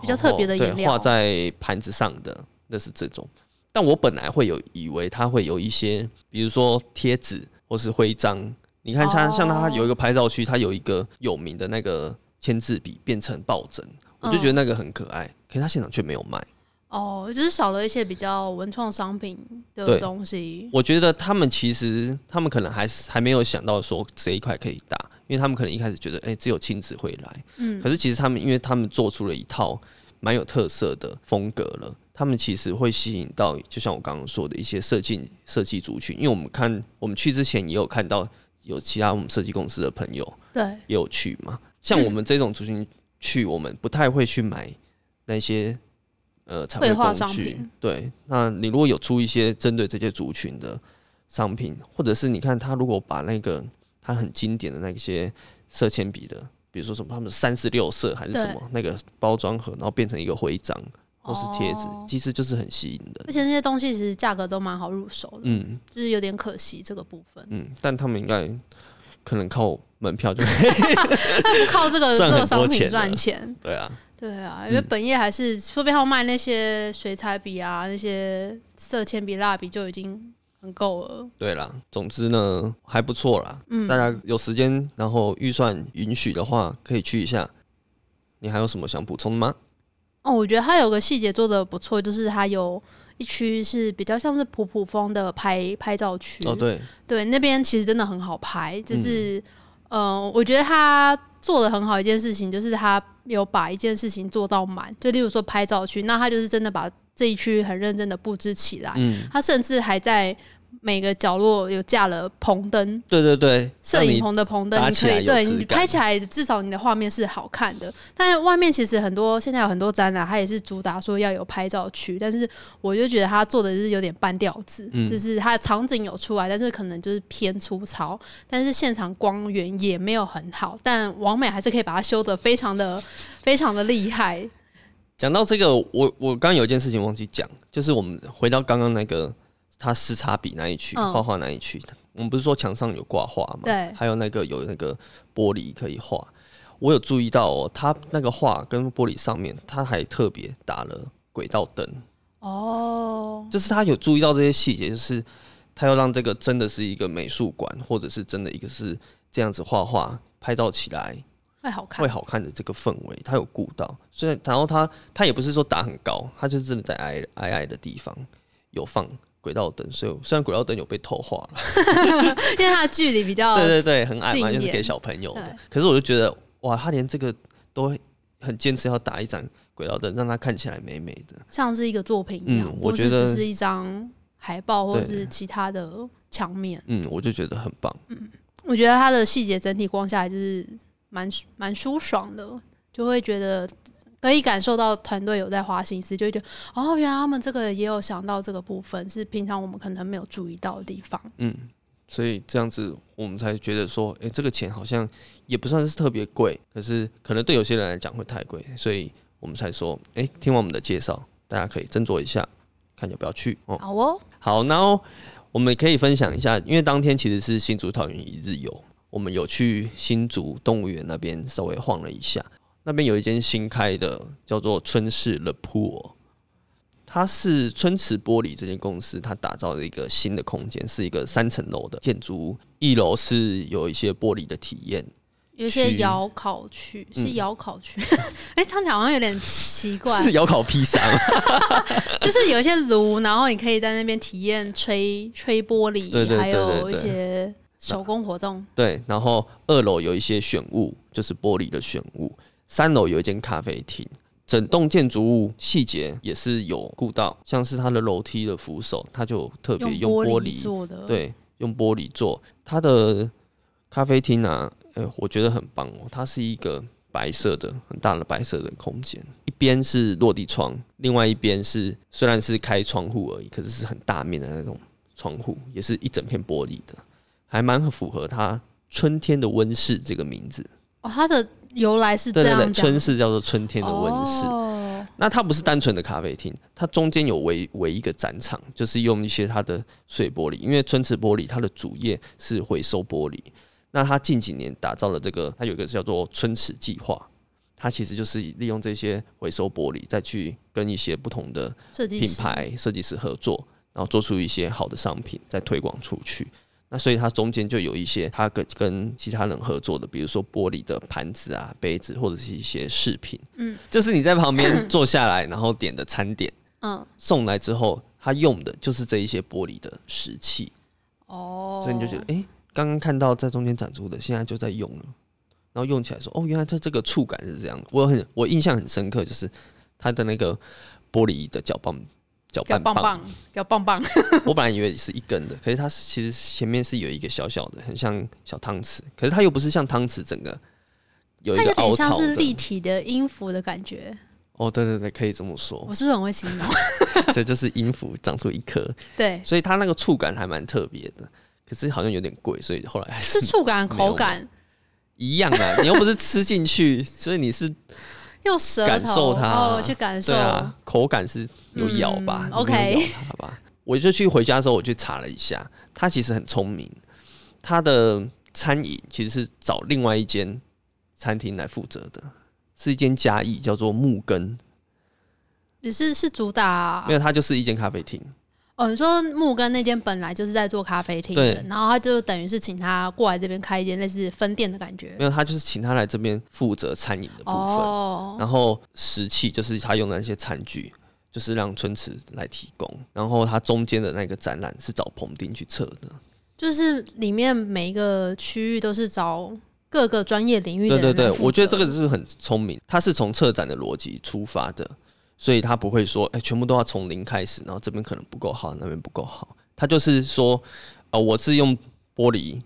比较特别的颜料对画在盘子上的，那是这种。但我本来会有以为它会有一些，比如说贴纸或是徽章。你看像，像它哦有一个拍照区，它有一个有名的那个签字笔变成抱枕，我就觉得那个很可爱。可是它现场却没有卖。哦，就是少了一些比较文创商品的东西。我觉得他们其实他们可能还是还没有想到说这一块可以打，因为他们可能一开始觉得，哎、只有亲子会来，嗯。可是其实他们因为他们做出了一套蛮有特色的风格了，他们其实会吸引到，就像我刚刚说的一些设计设计族群，因为我们看我们去之前也有看到有其他我们设计公司的朋友对，也有去嘛，像我们这种族群去，我们不太会去买那些呃彩绘绘画工具。对，那你如果有出一些针对这些族群的商品，或者是你看他如果把那个他很经典的那些色铅笔的，比如说什么他们三十六色还是什么那个包装盒，然后变成一个徽章或是贴纸，哦。其实就是很吸引的。而且那些东西其实价格都蛮好入手的，嗯。就是有点可惜这个部分。嗯，但他们应该可能靠门票就不 靠这个 这赚多个商品钱赚钱，对啊，对啊，因为本业还是说不定他卖那些水彩笔啊，那些色铅笔、蜡笔就已经很够了。对啦，总之呢还不错啦。嗯大家有时间，然后预算允许的话，可以去一下。你还有什么想补充的吗？哦，我觉得它有个细节做的不错，就是它有一区是比较像是普普风的拍拍照区。哦，对，对，那边其实真的很好拍，嗯就是、呃，我觉得他做的很好一件事情，就是他有把一件事情做到满，就例如说拍照区，那他就是真的把这一区很认真的布置起来，嗯，他甚至还在每个角落有架了棚灯。对对对，摄影棚的棚灯，你可以对你拍起来，至少你的画面是好看的。但是外面其实很多现在有很多展览，它也是主打说要有拍照区，但是我就觉得他做的是有点半吊子，嗯就是它的场景有出来，但是可能就是偏粗糙，但是现场光源也没有很好，但王美还是可以把它修的非常的非常的厉害。讲到这个，我我刚刚有一件事情忘记讲，就是我们回到刚刚那个他湿擦笔那一区，嗯画画那一区，我们不是说墙上有挂画吗？对还有那个有那个玻璃可以画。我有注意到哦，他那个画跟玻璃上面，他还特别打了轨道灯，哦，就是他有注意到这些细节，就是他要让这个真的是一个美术馆，或者是真的一个是这样子画画拍照起来会好看会，好看的这个氛围，他有顾到。所以，然后他他也不是说打很高，他就是真的在矮矮矮的地方有放轨道灯，所以虽然轨道灯有被透化了，因为它的距离比较 对对对，很矮嘛，就是给小朋友的。可是我就觉得，哇，他连这个都很坚持要打一盏轨道灯，让它看起来美美的。像是一个作品一样，嗯我觉得只是一张海报或者是其他的墙面。嗯，我就觉得很棒。嗯我觉得它的细节整体光下来就是蛮蛮舒爽的，就会觉得可以感受到团队有在花心思，就会觉得哦，原来他们这个也有想到这个部分，是平常我们可能没有注意到的地方。嗯，所以这样子我们才觉得说，诶，这个钱好像也不算是特别贵，可是可能对有些人来讲会太贵，所以我们才说，诶，听完我们的介绍，大家可以斟酌一下，看要不要去哦。好哦，好，然后我们可以分享一下，因为当天其实是新竹桃园一日游，我们有去新竹动物园那边稍微晃了一下，那边有一间新开的叫做春市 The Pool，它是春池玻璃这间公司，它打造的一个新的空间，是一个三层楼的建筑物，一楼是有一些玻璃的体验，有一些区窑烤区是嗯。窑烤区，哎、听起来好像有点奇怪，是窑烤披萨吗，就是有一些炉，然后你可以在那边体验吹吹玻璃，对对对还有一些手工活动。对，然后二楼有一些选物，就是玻璃的选物。三楼有一间咖啡厅，整栋建筑物细节也是有顾到，像是它的楼梯的扶手，它就特别用玻玻璃，做的，，对，用玻璃做。它的咖啡厅啊，呃，我觉得很棒哦，它是一个白色的很大的白色的空间，一边是落地窗，另外一边是虽然是开窗户而已，可是是很大面的那种窗户，也是一整片玻璃的，还蛮符合它春天的温室这个名字。哦，它的由来是对对对，这样讲，春市叫做春天的温室。哦，那它不是单纯的咖啡厅，它中间有围围一个展场，就是用一些它的碎玻璃，因为春池玻璃它的主业是回收玻璃。那它近几年打造了这个，它有一个叫做春池计划，它其实就是利用这些回收玻璃，再去跟一些不同的品牌设计师合作，然后做出一些好的商品，再推广出去。那所以它中间就有一些它跟跟其他人合作的，比如说玻璃的盘子啊、杯子，或者是一些饰品。嗯，就是你在旁边 坐下来，然后点的餐点嗯，送来之后，他用的就是这一些玻璃的石器，哦，所以你就觉得，哎、刚刚看到在中间展出的，现在就在用了，然后用起来说，哦，原来这这个触感是这样的。我很我印象很深刻，就是它的那个玻璃的搅拌搅叫拌棒棒，叫棒棒，我本来以为是一根的，可是它其实前面是有一个小小的，很像小汤匙，可是它又不是像汤匙整个有一它个有点像。是立体的音符的感觉。哦，对对对，可以这么说我，是不是很会形容？这就是音符长出一颗，对，所以它那个触感还蛮特别的。可是好像有点贵，所以后来还是是触感、口感，一样啊。你又不是吃进去，所以你是用舌头感受它哦去感受对。啊，口感是有咬吧、OK 咬它吧。我就去回家的时候，我去查了一下，他其实很聪明，他的餐饮其实是找另外一间餐厅来负责的，是一间家艺，叫做木根，你是是主打没有，它就是一间咖啡厅。哦，你说木根那间本来就是在做咖啡厅的，然后他就等于是请他过来这边开一间类似分店的感觉没。有，他就是请他来这边负责餐饮的部分，哦，然后食器就是他用的那些餐具，就是让春池来提供。然后他中间的那个展览是找彭丁去测的，就是里面每一个区域都是找各个专业领域的对对对，我觉得这个是很聪明，他是从策展的逻辑出发的，所以他不会说，哎、全部都要从零开始，然后这边可能不够好，那边不够好，他就是说，呃，我是用玻璃，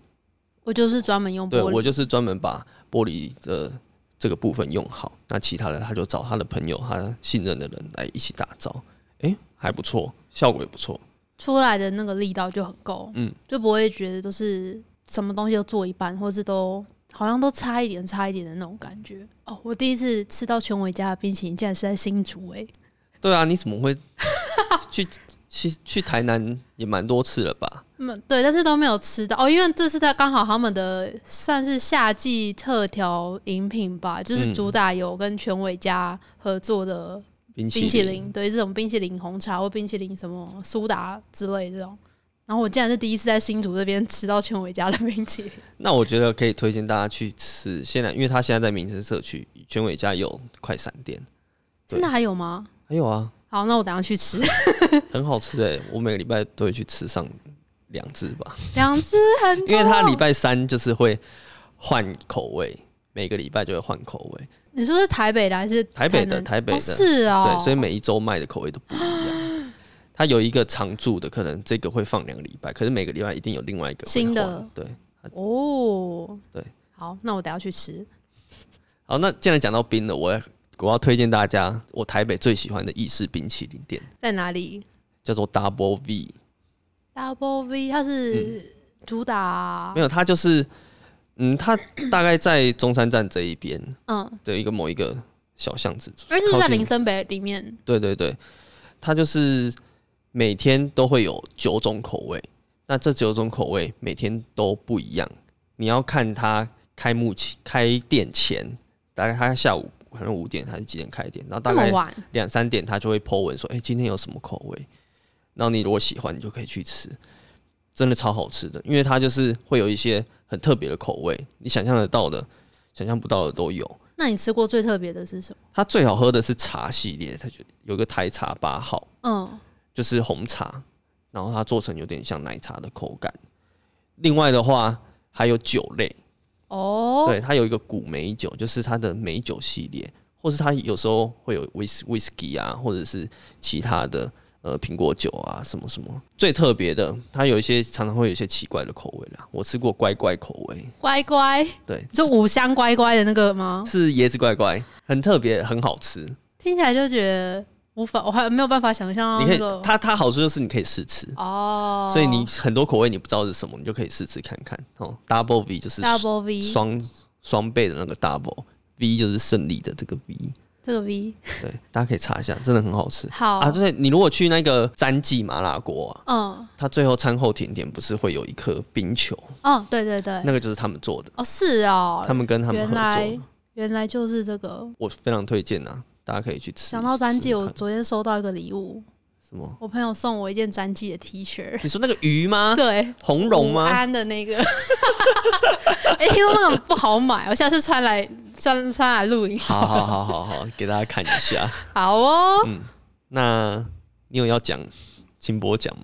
我就是专门用玻璃，对我就是专门把玻璃的这个部分用好，那其他的他就找他的朋友，他信任的人来一起打造，哎、还不错，效果也不错，出来的那个力道就很够，嗯，就不会觉得都是什么东西都做一半，或是都好像都差一点差一点的那种感觉。哦，我第一次吃到全伟家的冰淇淋，竟然是在新竹哎、对啊，你怎么会 去去去台南也蛮多次了吧？嗯，对，但是都没有吃到哦，因为这是他刚好他们的算是夏季特调饮品吧，就是嗯主打有跟全伟家合作的冰淇冰淇淋，对，这种冰淇淋红茶或冰淇淋什么苏打之类这种。然后我竟然是第一次在新竹这边吃到全伟家的冰淇淋，那我觉得可以推荐大家去吃。现在，因为他现在在民生社区，全伟家有快闪店，对。现在还有吗？还有啊，好，那我等下去吃。很好吃哎、我每个礼拜都会去吃上两只吧，两只很，因为他礼拜三就是会换口味，每个礼拜就会换口味，你说是台北的还是台北的台北的。哦是哦，对，所以每一周卖的口味都不一样。它有一个常驻的，可能这个会放两个礼拜，可是每个礼拜一定有另外一个新的。换对，哦，对，好，那我等下去吃。好，那既然讲到冰了，我要我要推荐大家我台北最喜欢的意式冰淇淋店，在哪里？叫做 Double V。？Double V，它是主打。嗯没有，它就是，嗯，它大概在中山站这一边。嗯，的一个某一个小巷子，而是在林森北里面。对对对，它就是每天都会有九种口味，那这九种口味每天都不一样。你要看它开幕前开店前，大概它下午可能五点还是几点开店，然后大概两三点它就会 po 文说，哎、今天有什么口味？然后你如果喜欢，你就可以去吃，真的超好吃的，因为它就是会有一些很特别的口味，你想象得到的、想象不到的都有。那你吃过最特别的是什么？它最好喝的是茶系列，它就有个台茶八号，嗯，就是红茶，然后它做成有点像奶茶的口感。另外的话还有酒类，哦，对，它有一个古美酒，就是它的美酒系列，或是它有时候会有威士威士忌啊，或者是其他的呃苹果酒啊什么什么。最特别的，它有一些常常会有一些奇怪的口味啦。我吃过乖乖口味，乖乖，对，就五香乖乖的那个吗？是椰子乖乖，很特别，很好吃。听起来就觉得无法，我还没有办法想象你可以，它它好处就是你可以试吃。哦，所以你很多口味你不知道是什么，你就可以试吃看看哦。Double V 就是 double V 双双倍的那个 Double，V 就是胜利的这个 V，这个 V 对，大家可以查一下，真的很好吃。好。啊。对，你如果去那个詹记麻辣锅啊，嗯。它最后餐后甜点不是会有一颗冰球，哦，对对对，那个就是他们做的，哦是哦，他们跟他们合原来作，原来就是这个。我非常推荐啊，大家可以去吃。想到詹记，我昨天收到一个礼物，什么？我朋友送我一件詹记的 T 恤，你说那个鱼吗？对，午红龙吗？安的那个，哎、听说那种不好买，我下次穿来穿穿来录影。好好好好好，给大家看一下。好哦，那你有要讲金波奖吗，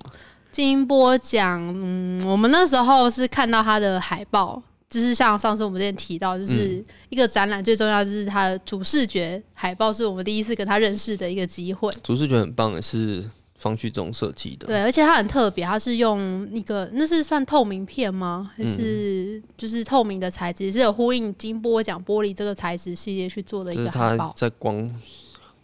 金波奖，嗯，我们那时候是看到他的海报，就是像上次我们之前提到，就是一个展览最重要就是它的主视觉海报，是我们第一次跟他认识的一个机会。主视觉很棒，也是方旭中设计的。对，而且它很特别，它是用一个那是算透明片吗？还是就是透明的材质，是有呼应金波奖玻璃这个材质系列去做的一个海报。在光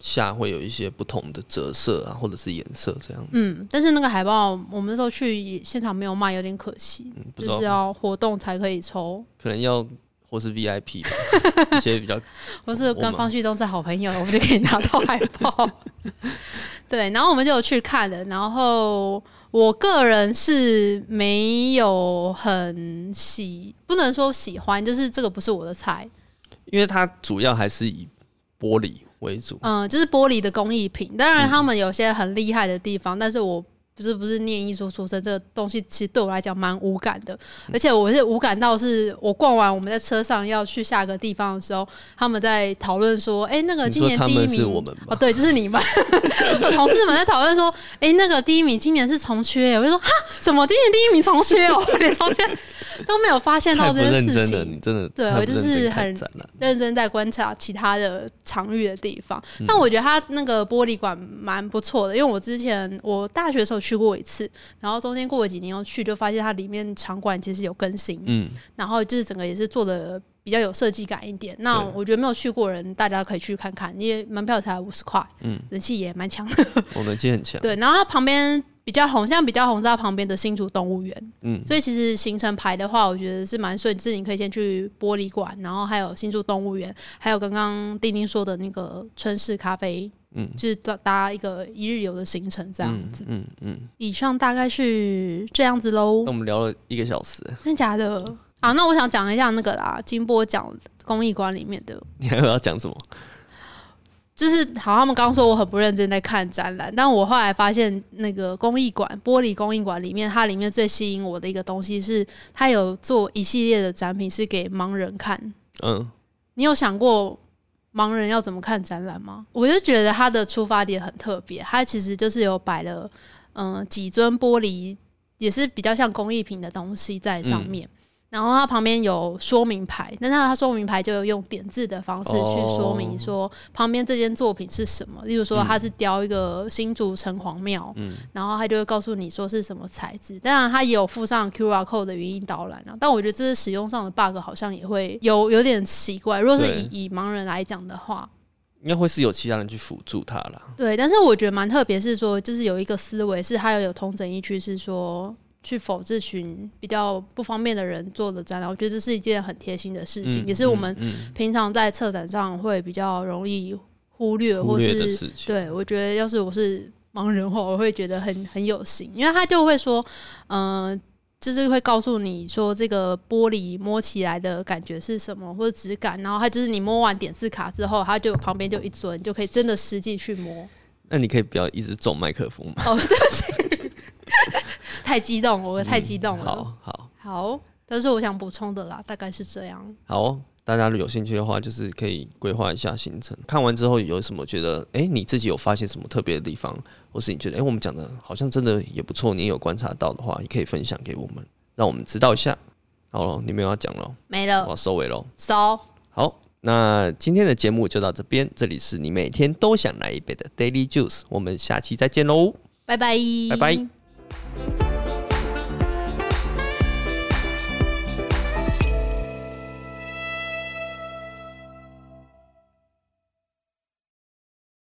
下会有一些不同的折射啊，或者是颜色这样子。嗯，但是那个海报我们那时候去现场没有卖，有点可惜，就是要活动才可以抽。可能要或是 VIP 吧，一些比较或是跟方旭东是好朋友，我们就可以拿到海报。对，然后我们就有去看了，然后我个人是没有很喜，不能说喜欢，就是这个不是我的菜。因为它主要还是以玻璃为主。嗯，就是玻璃的工艺品，当然他们有些很厉害的地方，但是我。不是不是念艺术出身，这个东西其实对我来讲蛮无感的，而且我是无感到是我逛完我们在车上要去下个地方的时候，他们在讨论说，哎、那个今年第一名是我们哦，对，就是你们，我同事们在讨论说，哎、那个第一名今年是重缺，我就说哈，什么今年第一名重缺？哦，连重缺 都没有发现到这件事情你。真的对我就是很。认真在观察其他的场域的地方，嗯但我觉得它那个玻璃馆蛮不错的，因为我之前我大学的时候去过一次，然后中间过了几年又去，就发现它里面场馆其实有更新，嗯，然后就是整个也是做的比较有设计感一点。那我觉得没有去过的人，大家可以去看看，因为门票才五十块，嗯人气也蛮强的。我能力很强。对，然后它旁边比较红，现在比较红是它旁边的新竹动物园，嗯，所以其实行程排的话，我觉得是蛮顺，就是你可以先去玻璃馆，然后还有新竹动物园，还有刚刚丁丁说的那个春市咖啡，嗯就是搭搭一个一日游的行程这样子。嗯嗯，以上大概是这样子喽那，我们聊了一个小时，真的假的？啊，那我想讲一下那个啦，金波奖公益馆里面的 你还有要讲什么？就是好，他们刚刚说我很不认真在看展览，但我后来发现那个工艺馆玻璃工艺馆里面，它里面最吸引我的一个东西是，它有做一系列的展品是给盲人看。嗯，你有想过盲人要怎么看展览吗？我就觉得它的出发点很特别，它其实就是有摆了嗯、呃几尊玻璃，也是比较像工艺品的东西在上面。然后它旁边有说明牌，但是它说明牌就用点字的方式去说明说旁边这件作品是什么。例如说，它是雕一个新竹城隍庙，嗯然后它就会告诉你说是什么材质。当然，它也有附上 QR code 的语音导览啊。但我觉得这是使用上的 bug，好像也会有有点奇怪。如果是以以盲人来讲的话，应该会是有其他人去辅助他啦。对，但是我觉得蛮特别，是说就是有一个思维是，还有有同整一区是说去否这群比较不方便的人做的展览，我觉得这是一件很贴心的事情，嗯也是我们嗯平常在策展上会比较容易忽略，或是。对我觉得要是我是盲人的话，我会觉得很很有心，因为他就会说，嗯、就是会告诉你说这个玻璃摸起来的感觉是什么或者质感，然后他就是你摸完点字卡之后，他就旁边就一尊，你就可以真的实际去摸。那你可以不要一直中麦克风吗？哦，对不起，太激动了，我太激动了。好好好，但是我想补充的啦，大概是这样。好哦，大家如果有兴趣的话，就是可以规划一下行程。看完之后有什么觉得，哎、你自己有发现什么特别的地方，或是你觉得，哎、我们讲的好像真的也不错，你也有观察到的话，也可以分享给我们，让我们知道一下。好了，你们有要讲了，我没了要收尾喽。，so 好，那今天的节目就到这边，这里是你每天都想来一杯的 Daily Juice，我们下期再见喽，拜拜，拜拜。